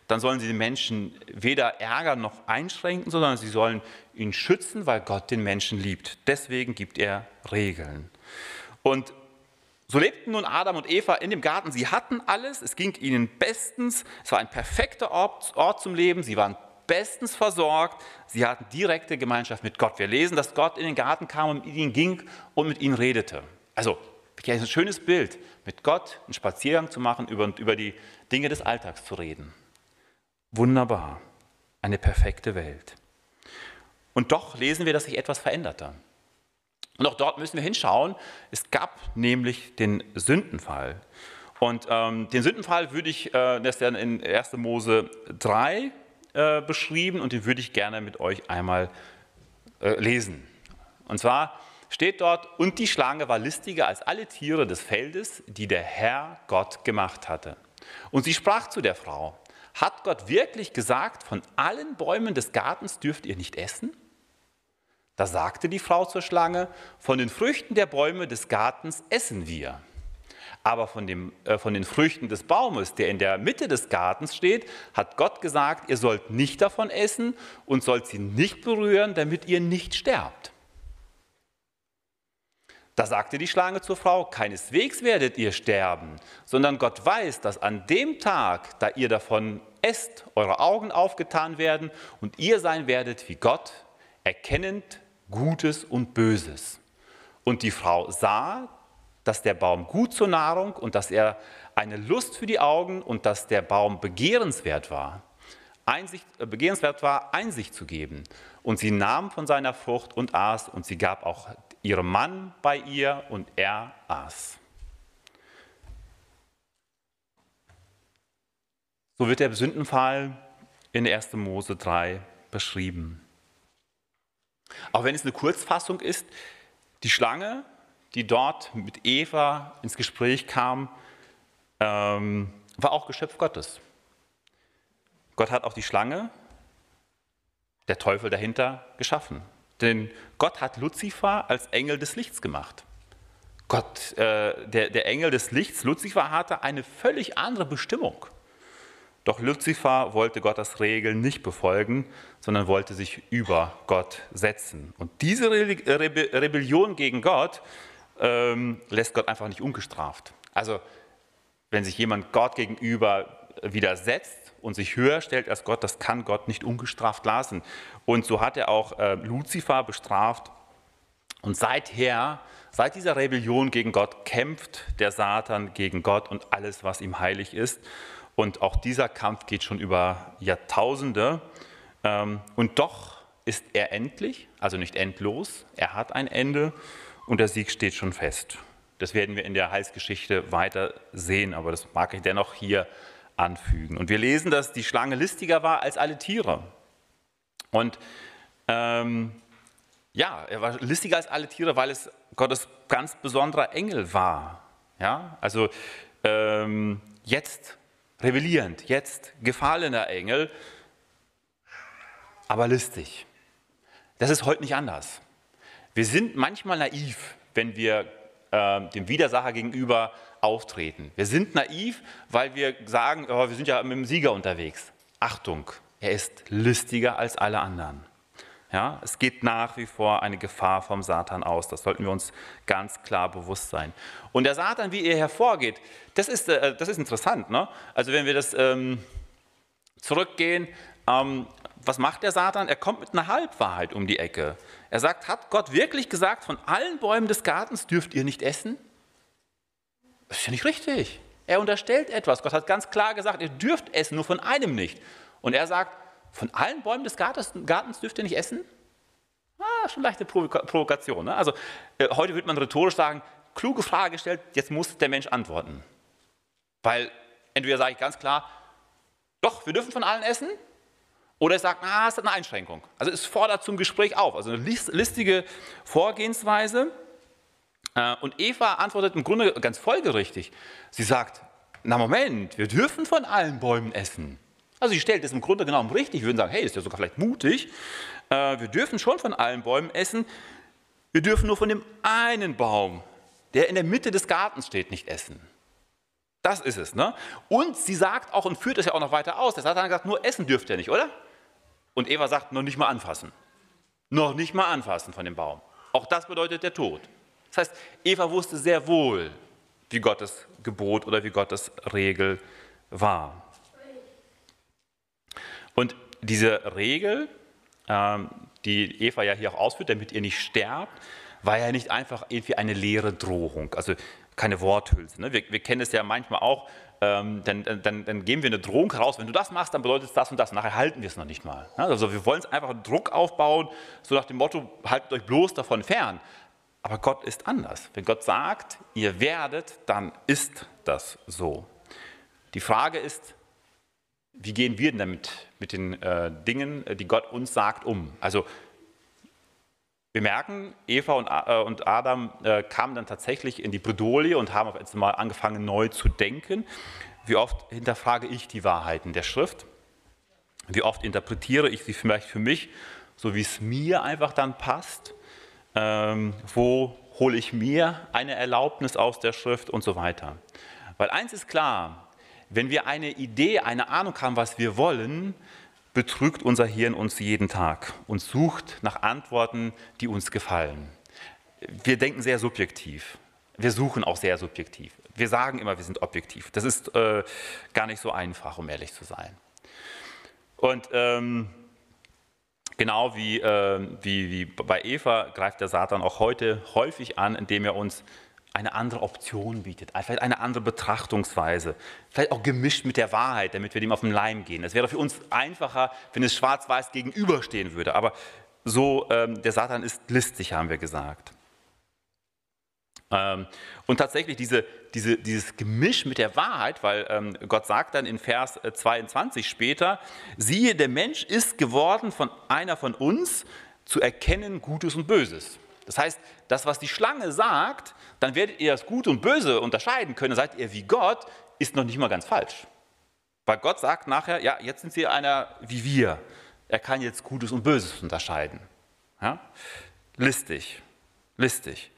dann sollen sie den Menschen weder ärgern noch einschränken, sondern sie sollen ihn schützen, weil Gott den Menschen liebt. Deswegen gibt er Regeln. Und so lebten nun Adam und Eva in dem Garten. Sie hatten alles, es ging ihnen bestens, es war ein perfekter Ort, Ort zum Leben, sie waren bestens versorgt, sie hatten direkte Gemeinschaft mit Gott. Wir lesen, dass Gott in den Garten kam und mit ihnen ging und mit ihnen redete. Also, ein schönes Bild, mit Gott einen Spaziergang zu machen über, über die Dinge des Alltags zu reden. Wunderbar, eine perfekte Welt. Und doch lesen wir, dass sich etwas veränderte. Und auch dort müssen wir hinschauen. Es gab nämlich den Sündenfall. Und ähm, den Sündenfall würde ich, äh, das ist ja in 1. Mose 3 äh, beschrieben und den würde ich gerne mit euch einmal äh, lesen. Und zwar steht dort, und die Schlange war listiger als alle Tiere des Feldes, die der Herr Gott gemacht hatte. Und sie sprach zu der Frau, hat Gott wirklich gesagt, von allen Bäumen des Gartens dürft ihr nicht essen? Da sagte die Frau zur Schlange, von den Früchten der Bäume des Gartens essen wir. Aber von, dem, äh, von den Früchten des Baumes, der in der Mitte des Gartens steht, hat Gott gesagt, ihr sollt nicht davon essen und sollt sie nicht berühren, damit ihr nicht sterbt. Da sagte die Schlange zur Frau, keineswegs werdet ihr sterben, sondern Gott weiß, dass an dem Tag, da ihr davon esst, eure Augen aufgetan werden und ihr sein werdet wie Gott, erkennend Gutes und Böses. Und die Frau sah, dass der Baum gut zur Nahrung und dass er eine Lust für die Augen und dass der Baum begehrenswert war, Einsicht, äh, begehrenswert war, Einsicht zu geben. Und sie nahm von seiner Frucht und aß und sie gab auch ihrem Mann bei ihr und er aß. So wird der Sündenfall in 1. Mose 3 beschrieben. Auch wenn es eine Kurzfassung ist, die Schlange, die dort mit Eva ins Gespräch kam, ähm, war auch Geschöpf Gottes. Gott hat auch die Schlange, der Teufel dahinter, geschaffen. Denn Gott hat Luzifer als Engel des Lichts gemacht. Gott, äh, der, der Engel des Lichts, Luzifer, hatte eine völlig andere Bestimmung. Doch Luzifer wollte Gottes Regeln nicht befolgen, sondern wollte sich über Gott setzen. Und diese Rebe Rebellion gegen Gott ähm, lässt Gott einfach nicht ungestraft. Also wenn sich jemand Gott gegenüber widersetzt und sich höher stellt als Gott, das kann Gott nicht ungestraft lassen. Und so hat er auch äh, Luzifer bestraft. Und seither, seit dieser Rebellion gegen Gott, kämpft der Satan gegen Gott und alles, was ihm heilig ist. Und auch dieser Kampf geht schon über Jahrtausende. Ähm, und doch ist er endlich, also nicht endlos, er hat ein Ende und der Sieg steht schon fest. Das werden wir in der Heilsgeschichte weiter sehen, aber das mag ich dennoch hier anfügen. Und wir lesen, dass die Schlange listiger war als alle Tiere. Und ähm, ja, er war listiger als alle Tiere, weil es Gottes ganz besonderer Engel war. Ja, also ähm, jetzt rebellierend, jetzt gefallener Engel, aber listig. Das ist heute nicht anders. Wir sind manchmal naiv, wenn wir äh, dem Widersacher gegenüber auftreten. Wir sind naiv, weil wir sagen, oh, wir sind ja mit dem Sieger unterwegs. Achtung, er ist listiger als alle anderen. Ja, es geht nach wie vor eine Gefahr vom Satan aus. Das sollten wir uns ganz klar bewusst sein. Und der Satan, wie er hervorgeht, das ist, äh, das ist interessant. Ne? Also wenn wir das ähm, zurückgehen, ähm, was macht der Satan? Er kommt mit einer Halbwahrheit um die Ecke. Er sagt, hat Gott wirklich gesagt, von allen Bäumen des Gartens dürft ihr nicht essen? Das ist ja nicht richtig. Er unterstellt etwas. Gott hat ganz klar gesagt, ihr dürft essen, nur von einem nicht. Und er sagt, von allen Bäumen des Gartens, Gartens dürft ihr nicht essen? Ah, schon leichte Provokation. Ne? Also äh, heute würde man rhetorisch sagen, kluge Frage gestellt, jetzt muss der Mensch antworten. Weil entweder sage ich ganz klar, doch, wir dürfen von allen essen, oder er sagt, ah, es hat eine Einschränkung. Also es fordert zum Gespräch auf. Also eine listige Vorgehensweise. Äh, und Eva antwortet im Grunde ganz folgerichtig. Sie sagt, na Moment, wir dürfen von allen Bäumen essen. Also sie stellt es im Grunde genommen richtig. Wir würden sagen, hey, ist ja sogar vielleicht mutig. Äh, wir dürfen schon von allen Bäumen essen. Wir dürfen nur von dem einen Baum, der in der Mitte des Gartens steht, nicht essen. Das ist es. Ne? Und sie sagt auch und führt es ja auch noch weiter aus. Der Satan hat gesagt, nur essen dürft ihr nicht, oder? Und Eva sagt, noch nicht mal anfassen. Noch nicht mal anfassen von dem Baum. Auch das bedeutet der Tod. Das heißt, Eva wusste sehr wohl, wie Gottes Gebot oder wie Gottes Regel war. Diese Regel, ähm, die Eva ja hier auch ausführt, damit ihr nicht sterbt, war ja nicht einfach irgendwie eine leere Drohung, also keine Worthülse. Ne? Wir, wir, kennen es ja manchmal auch, ähm, dann, dann, dann, geben wir eine Drohung heraus, wenn du das machst, dann bedeutet es das und das, nachher halten wir es noch nicht mal. Ne? Also wir wollen es einfach Druck aufbauen, so nach dem Motto, haltet euch bloß davon fern. Aber Gott ist anders. Wenn Gott sagt, ihr werdet, dann ist das so. Die Frage ist, wie gehen wir denn damit mit den äh, Dingen, äh, die Gott uns sagt, um? Also wir merken, Eva und, äh, und Adam äh, kamen dann tatsächlich in die Bredouille und haben auf einmal angefangen, neu zu denken. Wie oft hinterfrage ich die Wahrheiten der Schrift? Wie oft interpretiere ich sie vielleicht für mich, so wie es mir einfach dann passt? Ähm, wo hole ich mir eine Erlaubnis aus der Schrift und so weiter? Weil eins ist klar, wenn wir eine Idee, eine Ahnung haben, was wir wollen, betrügt unser Hirn uns jeden Tag und sucht nach Antworten, die uns gefallen. Wir denken sehr subjektiv. Wir suchen auch sehr subjektiv. Wir sagen immer, wir sind objektiv. Das ist äh, gar nicht so einfach, um ehrlich zu sein. Und ähm, genau wie, äh, wie, wie bei Eva greift der Satan auch heute häufig an, indem er uns eine andere Option bietet, vielleicht eine andere Betrachtungsweise, vielleicht auch gemischt mit der Wahrheit, damit wir dem auf den Leim gehen. Es wäre für uns einfacher, wenn es schwarz-weiß gegenüberstehen würde, aber so, ähm, der Satan ist listig, haben wir gesagt. Ähm, und tatsächlich diese, diese, dieses Gemisch mit der Wahrheit, weil ähm, Gott sagt dann in Vers 22 äh, später, siehe, der Mensch ist geworden von einer von uns, zu erkennen Gutes und Böses. Das heißt, das, was die Schlange sagt, dann werdet ihr das Gute und Böse unterscheiden können, seid ihr wie Gott, ist noch nicht mal ganz falsch. Weil Gott sagt nachher, ja, jetzt sind sie einer wie wir. Er kann jetzt Gutes und Böses unterscheiden. Ja? Listig, listig.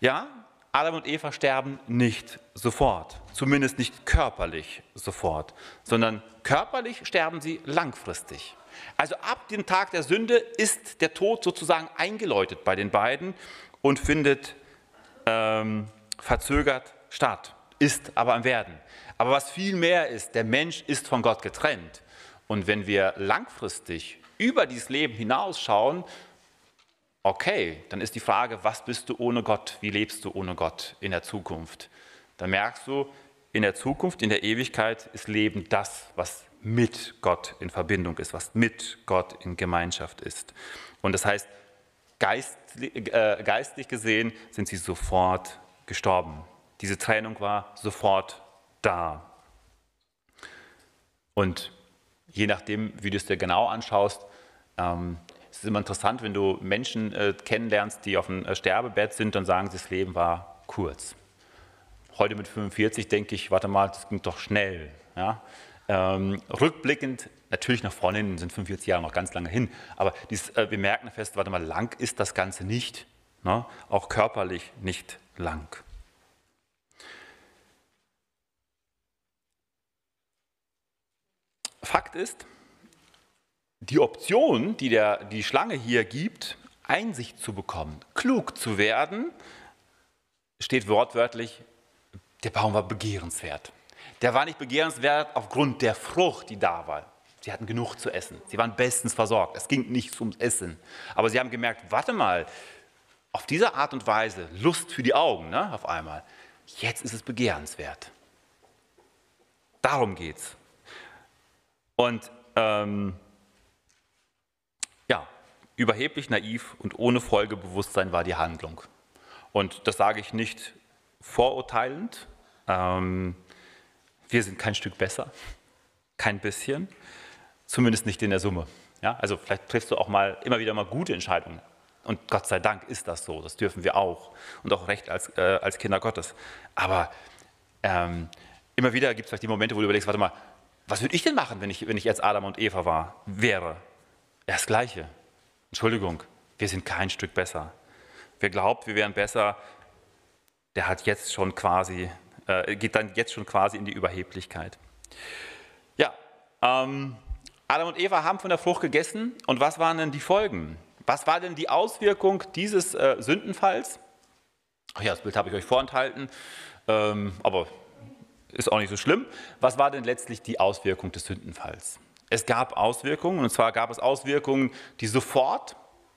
Ja, Adam und Eva sterben nicht sofort, zumindest nicht körperlich sofort, sondern körperlich sterben sie langfristig. Also ab dem Tag der Sünde ist der Tod sozusagen eingeläutet bei den beiden und findet ähm, verzögert statt, ist aber am Werden. Aber was viel mehr ist, der Mensch ist von Gott getrennt. Und wenn wir langfristig über dieses Leben hinausschauen, okay, dann ist die Frage, was bist du ohne Gott? Wie lebst du ohne Gott in der Zukunft? Da merkst du, in der Zukunft, in der Ewigkeit ist Leben das, was mit Gott in Verbindung ist, was mit Gott in Gemeinschaft ist. Und das heißt, geistlich, äh, geistlich gesehen sind sie sofort gestorben. Diese Trennung war sofort da. Und je nachdem, wie du es dir genau anschaust, ähm, Es ist immer interessant, wenn du Menschen äh, kennenlernst, die auf dem äh, Sterbebett sind, dann sagen sie, das Leben war kurz. Heute mit 45 denke ich, warte mal, das ging doch schnell. Ja? Ähm, rückblickend, natürlich nach vorne hin, sind 45 Jahre noch ganz lange hin, aber dies, äh, wir merken fest, warte mal, lang ist das Ganze nicht. Ne? Auch körperlich nicht lang. Fakt ist, die Option, die der, die Schlange hier gibt, Einsicht zu bekommen, klug zu werden, steht wortwörtlich, der Baum war begehrenswert. Der war nicht begehrenswert aufgrund der Frucht, die da war. Sie hatten genug zu essen. Sie waren bestens versorgt. Es ging nicht ums Essen. Aber sie haben gemerkt, warte mal, auf diese Art und Weise, Lust für die Augen, ne, auf einmal, jetzt ist es begehrenswert. Darum geht's. Und ähm, ja, überheblich naiv und ohne Folgebewusstsein war die Handlung. Und das sage ich nicht vorurteilend. Ähm, wir sind kein Stück besser, kein bisschen, zumindest nicht in der Summe. Ja, also vielleicht triffst du auch mal immer wieder mal gute Entscheidungen. Und Gott sei Dank ist das so, das dürfen wir auch und auch recht als, äh, als Kinder Gottes. Aber ähm, immer wieder gibt es vielleicht die Momente, wo du überlegst, warte mal, was würde ich denn machen, wenn ich, wenn ich jetzt Adam und Eva war, wäre? Ja, das Gleiche. Entschuldigung, wir sind kein Stück besser. Wer glaubt, wir wären besser, der hat jetzt schon quasi, äh, geht dann jetzt schon quasi in die Überheblichkeit. Ja, ähm, Adam und Eva haben von der Frucht gegessen und was waren denn die Folgen? Was war denn die Auswirkung dieses äh, Sündenfalls? Ach ja, das Bild habe ich euch vorenthalten, ähm, aber ist auch nicht so schlimm. Was war denn letztlich die Auswirkung des Sündenfalls? Es gab Auswirkungen, und zwar gab es Auswirkungen, die sofort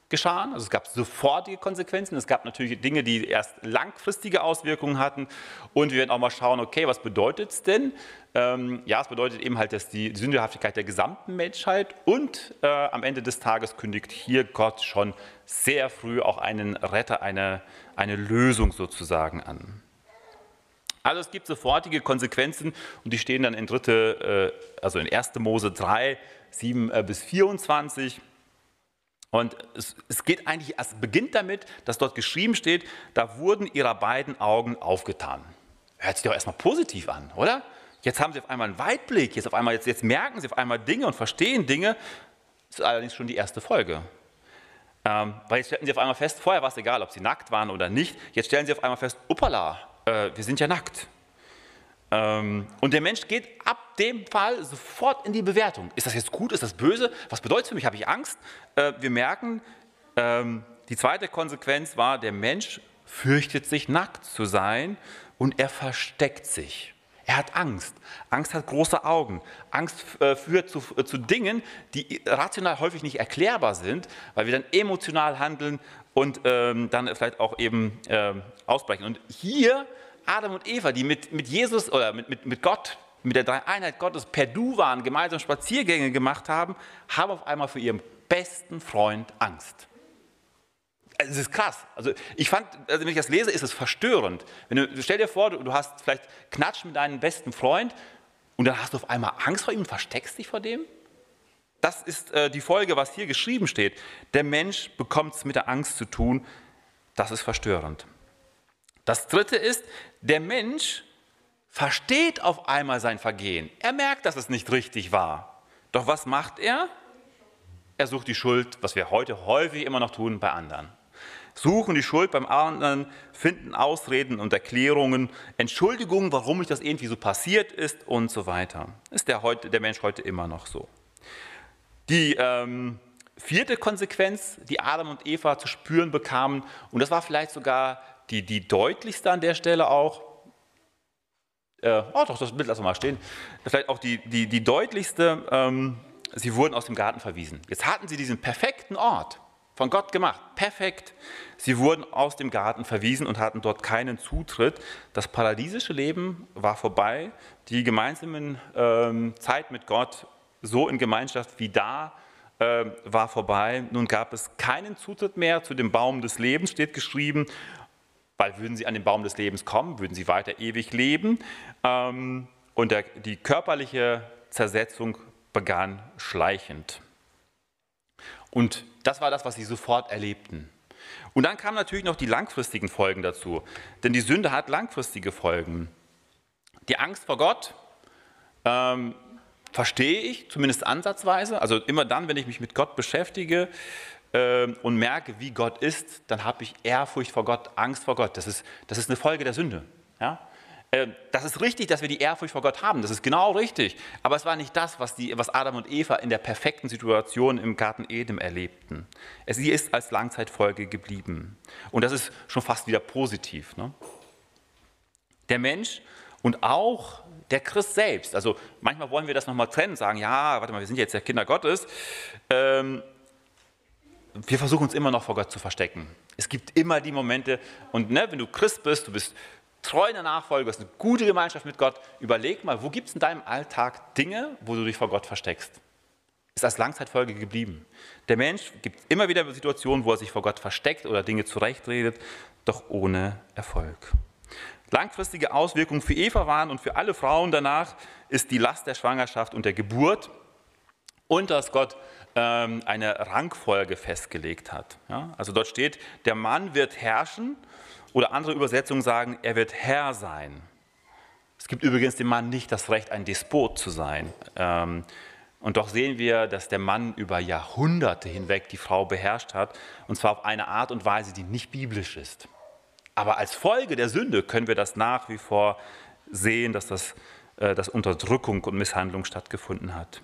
geschahen, also es gab sofortige Konsequenzen, es gab natürlich Dinge, die erst langfristige Auswirkungen hatten und wir werden auch mal schauen, okay, was bedeutet es denn? Ähm, ja, es bedeutet eben halt, dass die Sündhaftigkeit der gesamten Menschheit und äh, am Ende des Tages kündigt hier Gott schon sehr früh auch einen Retter, eine, eine Lösung sozusagen an. Also es gibt sofortige Konsequenzen und die stehen dann in dritte, äh, also in 1. Mose 3, 7 äh, bis 24. Und es, es geht eigentlich, es beginnt damit, dass dort geschrieben steht, da wurden ihrer beiden Augen aufgetan. Hört sich doch erstmal positiv an, oder? Jetzt haben sie auf einmal einen Weitblick, jetzt auf einmal, jetzt, jetzt merken sie auf einmal Dinge und verstehen Dinge. Das ist allerdings schon die erste Folge. Ähm, weil jetzt stellen sie auf einmal fest, vorher war es egal, ob sie nackt waren oder nicht. Jetzt stellen sie auf einmal fest, uppala, äh, wir sind ja nackt. Ähm, und der Mensch geht ab dem Fall sofort in die Bewertung. Ist das jetzt gut? Ist das böse? Was bedeutet es für mich? Habe ich Angst? Äh, wir merken, ähm, die zweite Konsequenz war, der Mensch fürchtet sich nackt zu sein und er versteckt sich. Er hat Angst. Angst hat große Augen. Angst äh, führt zu, äh, zu, Dingen, die rational häufig nicht erklärbar sind, weil wir dann emotional handeln und ähm, dann vielleicht auch eben ähm, ausbrechen. Und hier Adam und Eva, die mit, mit Jesus oder mit, mit, mit Gott, mit der Dreieinheit Gottes per Du waren, gemeinsam Spaziergänge gemacht haben, haben auf einmal für ihren besten Freund Angst. Also, es ist krass. Also ich fand, also wenn ich das lese, ist es verstörend. Wenn du, stell dir vor, du, hast vielleicht Knatsch mit deinem besten Freund und dann hast du auf einmal Angst vor ihm und versteckst dich vor dem. Das ist äh, die Folge, was hier geschrieben steht. Der Mensch bekommt es mit der Angst zu tun. Das ist verstörend. Das dritte ist, der Mensch versteht auf einmal sein Vergehen. Er merkt, dass es nicht richtig war. Doch was macht er? Er sucht die Schuld, was wir heute häufig immer noch tun, bei anderen. Suchen die Schuld beim anderen, finden Ausreden und Erklärungen, Entschuldigungen, warum mich das irgendwie so passiert ist und so weiter. Ist der, heute, der Mensch heute immer noch so. Die ähm, vierte Konsequenz, die Adam und Eva zu spüren bekamen, und das war vielleicht sogar die, die deutlichste an der Stelle auch, äh, oh doch, das Bild lassen wir mal stehen, vielleicht auch die, die, die deutlichste, ähm, sie wurden aus dem Garten verwiesen. Jetzt hatten sie diesen perfekten Ort von Gott gemacht, perfekt. Sie wurden aus dem Garten verwiesen und hatten dort keinen Zutritt. Das paradiesische Leben war vorbei, die gemeinsame ähm, Zeit mit Gott, so in Gemeinschaft wie da, äh, war vorbei. Nun gab es keinen Zutritt mehr zu dem Baum des Lebens, steht geschrieben, weil würden sie an den Baum des Lebens kommen, würden sie weiter ewig leben. Ähm, und der, die körperliche Zersetzung begann schleichend. Und das war das, was sie sofort erlebten. Und dann kamen natürlich noch die langfristigen Folgen dazu. Denn die Sünde hat langfristige Folgen. Die Angst vor Gott ähm, verstehe ich, zumindest ansatzweise. Also immer dann, wenn ich mich mit Gott beschäftige und merke, wie Gott ist, dann habe ich Ehrfurcht vor Gott, Angst vor Gott. Das ist, das ist eine Folge der Sünde. Ja? Äh, das ist richtig, dass wir die Ehrfurcht vor Gott haben. Das ist genau richtig. Aber es war nicht das, was, die, was Adam und Eva in der perfekten Situation im Garten Eden erlebten. Sie ist als Langzeitfolge geblieben. Und das ist schon fast wieder positiv. Ne? Der Mensch und auch der Christ selbst. Also manchmal wollen wir das nochmal trennen, sagen, ja, warte mal, wir sind jetzt ja Kinder Gottes. Ähm, wir versuchen uns immer noch vor Gott zu verstecken. Es gibt immer die Momente, und ne, wenn du Christ bist, du bist treu in der Nachfolge, hast eine gute Gemeinschaft mit Gott, überleg mal, wo gibt es in deinem Alltag Dinge, wo du dich vor Gott versteckst? Ist als Langzeitfolge geblieben. Der Mensch gibt immer wieder Situationen, wo er sich vor Gott versteckt oder Dinge zurechtredet, doch ohne Erfolg. Langfristige Auswirkungen für Eva waren und für alle Frauen danach ist die Last der Schwangerschaft und der Geburt und dass Gott eine Rangfolge festgelegt hat. Ja? Also dort steht, der Mann wird herrschen oder andere Übersetzungen sagen, er wird Herr sein. Es gibt übrigens dem Mann nicht das Recht, ein Despot zu sein. Ähm, und doch sehen wir, dass der Mann über Jahrhunderte hinweg die Frau beherrscht hat, und zwar auf eine Art und Weise, die nicht biblisch ist. Aber als Folge der Sünde können wir das nach wie vor sehen, dass, das, äh, dass Unterdrückung und Misshandlung stattgefunden hat.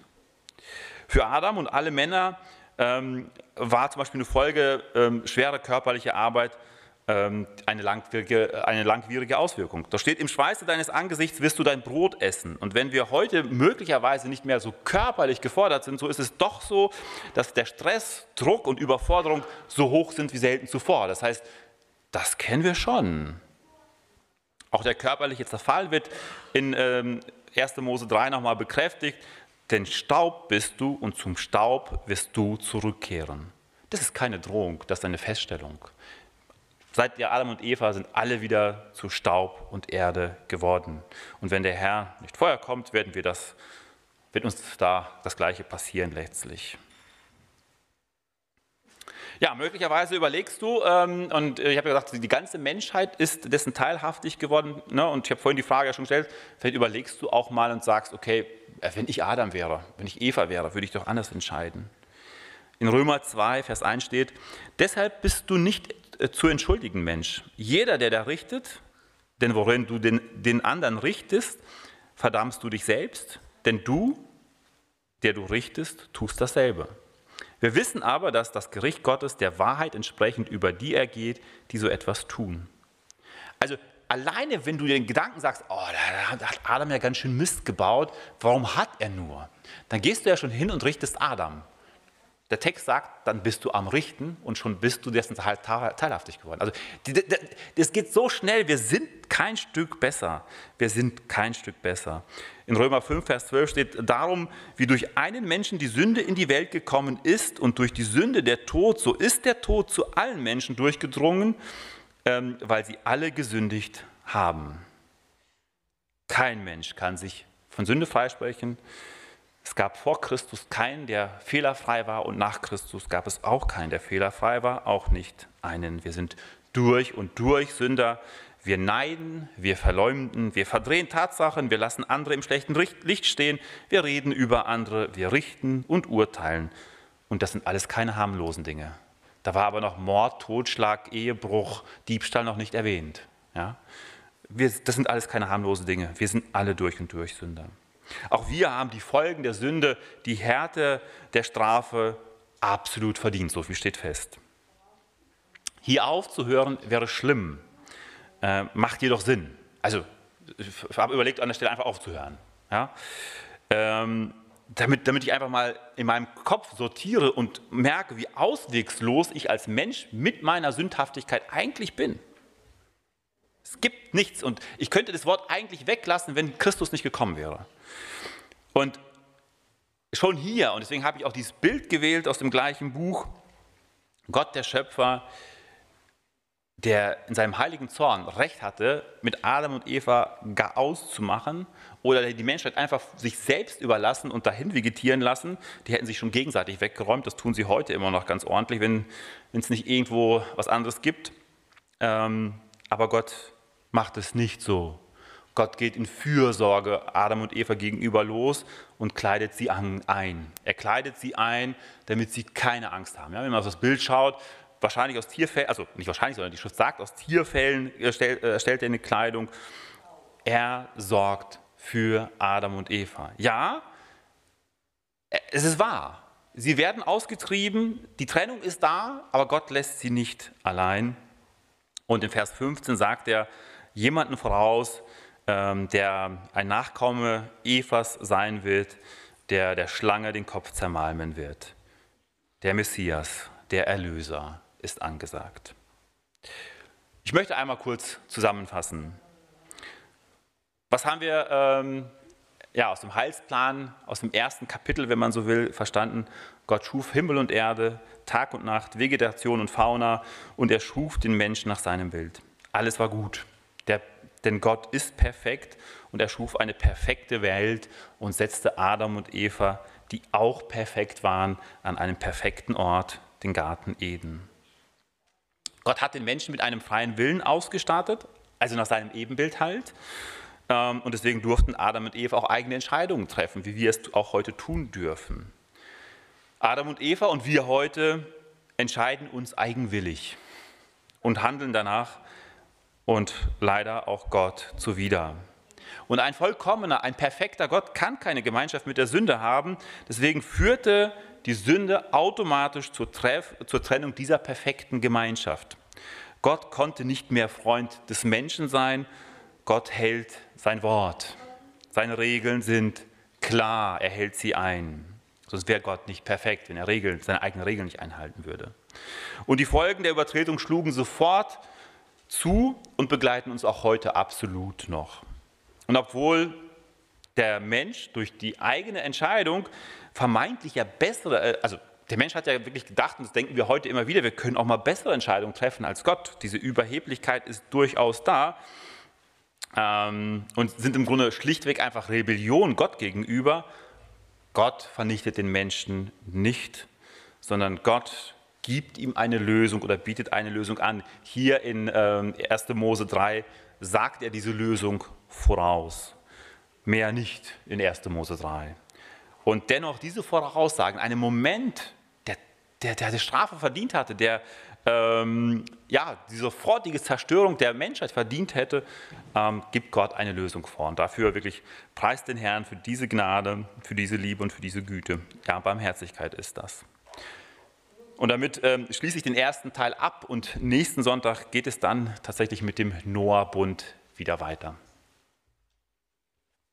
Für Adam und alle Männer ähm, war zum Beispiel eine Folge ähm, schwere körperliche Arbeit ähm, eine langwierige, eine langwierige Auswirkung. Da steht, im Schweiße deines Angesichts wirst du dein Brot essen. Und wenn wir heute möglicherweise nicht mehr so körperlich gefordert sind, so ist es doch so, dass der Stress, Druck und Überforderung so hoch sind wie selten zuvor. Das heißt, das kennen wir schon. Auch der körperliche Zerfall wird in ähm, 1. Mose 3 nochmal bekräftigt. Denn Staub bist du und zum Staub wirst du zurückkehren. Das ist keine Drohung, das ist eine Feststellung. Seit ja Adam und Eva sind alle wieder zu Staub und Erde geworden. Und wenn der Herr nicht vorher kommt, werden wir das, wird uns da das Gleiche passieren letztlich. Ja, möglicherweise überlegst du, ähm, und ich habe ja gesagt, die ganze Menschheit ist dessen teilhaftig geworden. Ne? Und ich habe vorhin die Frage ja schon gestellt, vielleicht überlegst du auch mal und sagst, okay, äh, wenn ich Adam wäre, wenn ich Eva wäre, würde ich doch anders entscheiden. In Römer 2, Vers 1 steht, deshalb bist du nicht äh, zu entschuldigen, Mensch. Jeder, der da richtet, denn worin du den, den anderen richtest, verdammst du dich selbst, denn du, der du richtest, tust dasselbe. Wir wissen aber, dass das Gericht Gottes der Wahrheit entsprechend über die ergeht, die so etwas tun. Also alleine, wenn du den Gedanken sagst, oh, da hat Adam ja ganz schön Mist gebaut, warum hat er nur? Dann gehst du ja schon hin und richtest Adam. Der Text sagt, dann bist du am Richten und schon bist du dessen teilhaftig geworden. Also es geht so schnell, wir sind kein Stück besser. Wir sind kein Stück besser. In Römer 5, Vers 12 steht darum, wie durch einen Menschen die Sünde in die Welt gekommen ist und durch die Sünde der Tod, so ist der Tod zu allen Menschen durchgedrungen, ähm, weil sie alle gesündigt haben. Kein Mensch kann sich von Sünde freisprechen. Es gab vor Christus keinen, der fehlerfrei war und nach Christus gab es auch keinen, der fehlerfrei war, auch nicht einen. Wir sind durch und durch Sünder. Wir neiden, wir verleumden, wir verdrehen Tatsachen, wir lassen andere im schlechten Licht stehen, wir reden über andere, wir richten und urteilen. Und das sind alles keine harmlosen Dinge. Da war aber noch Mord, Totschlag, Ehebruch, Diebstahl noch nicht erwähnt. Ja? Wir, das sind alles keine harmlosen Dinge. Wir sind alle durch und durch Sünder. Auch wir haben die Folgen der Sünde, die Härte der Strafe absolut verdient, so viel steht fest. Hier aufzuhören wäre schlimm, äh, macht jedoch Sinn. Also ich habe überlegt, an der Stelle einfach aufzuhören. Ja? Ähm, damit, damit ich einfach mal in meinem Kopf sortiere und merke, wie auswegslos ich als Mensch mit meiner Sündhaftigkeit eigentlich bin. Es gibt nichts und ich könnte das Wort eigentlich weglassen, wenn Christus nicht gekommen wäre. Und schon hier, und deswegen habe ich auch dieses Bild gewählt aus dem gleichen Buch, Gott der Schöpfer, der in seinem heiligen Zorn Recht hatte, mit Adam und Eva gar auszumachen oder die Menschheit einfach sich selbst überlassen und dahin vegetieren lassen, die hätten sich schon gegenseitig weggeräumt. Das tun sie heute immer noch ganz ordentlich, wenn es nicht irgendwo was anderes gibt. Ähm, aber Gott macht es nicht so. Gott geht in Fürsorge Adam und Eva gegenüber los und kleidet sie ein. Er kleidet sie ein, damit sie keine Angst haben. Ja, wenn man auf das Bild schaut, wahrscheinlich aus Tierfällen, also nicht wahrscheinlich, sondern die Schrift sagt, aus Tierfällen erstellt, erstellt er eine Kleidung. Er sorgt für Adam und Eva. Ja, es ist wahr. Sie werden ausgetrieben, die Trennung ist da, aber Gott lässt sie nicht allein. Und in Vers 15 sagt er jemanden voraus, ähm, der ein Nachkomme Evas sein wird, der der Schlange den Kopf zermalmen wird. Der Messias, der Erlöser ist angesagt. Ich möchte einmal kurz zusammenfassen. Was haben wir ähm, ja, aus dem Heilsplan, aus dem ersten Kapitel, wenn man so will, verstanden? Gott schuf Himmel und Erde, Tag und Nacht, Vegetation und Fauna und er schuf den Menschen nach seinem Bild. Alles war gut, Der, denn Gott ist perfekt und er schuf eine perfekte Welt und setzte Adam und Eva, die auch perfekt waren, an einem perfekten Ort, den Garten Eden. Gott hat den Menschen mit einem freien Willen ausgestattet, also nach seinem Ebenbild halt. Ähm, und deswegen durften Adam und Eva auch eigene Entscheidungen treffen, wie wir es auch heute tun dürfen. Adam und Eva und wir heute entscheiden uns eigenwillig und handeln danach und leider auch Gott zuwider. Und ein vollkommener, ein perfekter Gott kann keine Gemeinschaft mit der Sünde haben. Deswegen führte die Sünde automatisch zur, Treff, zur Trennung dieser perfekten Gemeinschaft. Gott konnte nicht mehr Freund des Menschen sein. Gott hält sein Wort. Seine Regeln sind klar, er hält sie ein. Sonst wäre Gott nicht perfekt, wenn er Regeln, seine eigenen Regeln nicht einhalten würde. Und die Folgen der Übertretung schlugen sofort zu und begleiten uns auch heute absolut noch. Und obwohl der Mensch durch die eigene Entscheidung vermeintlich ja bessere, äh, also der Mensch hat ja wirklich gedacht, und das denken wir heute immer wieder, wir können auch mal bessere Entscheidungen treffen als Gott. Diese Überheblichkeit ist durchaus da ähm, und sind im Grunde schlichtweg einfach Rebellion Gott gegenüber. Gott vernichtet den Menschen nicht, sondern Gott gibt ihm eine Lösung oder bietet eine Lösung an. Hier in ähm, 1. Mose 3 sagt er diese Lösung voraus. Mehr nicht in 1. Mose 3. Und dennoch diese Voraussagen, einen Moment, der, der, der die Strafe verdient hatte, der ähm, ja, die sofortige Zerstörung der Menschheit verdient hätte, ähm, gibt Gott eine Lösung vor. Und dafür wirklich preist den Herrn für diese Gnade, für diese Liebe und für diese Güte. Ja, Barmherzigkeit ist das. Und damit ähm, schließe ich den ersten Teil ab und nächsten Sonntag geht es dann tatsächlich mit dem Noah-Bund wieder weiter.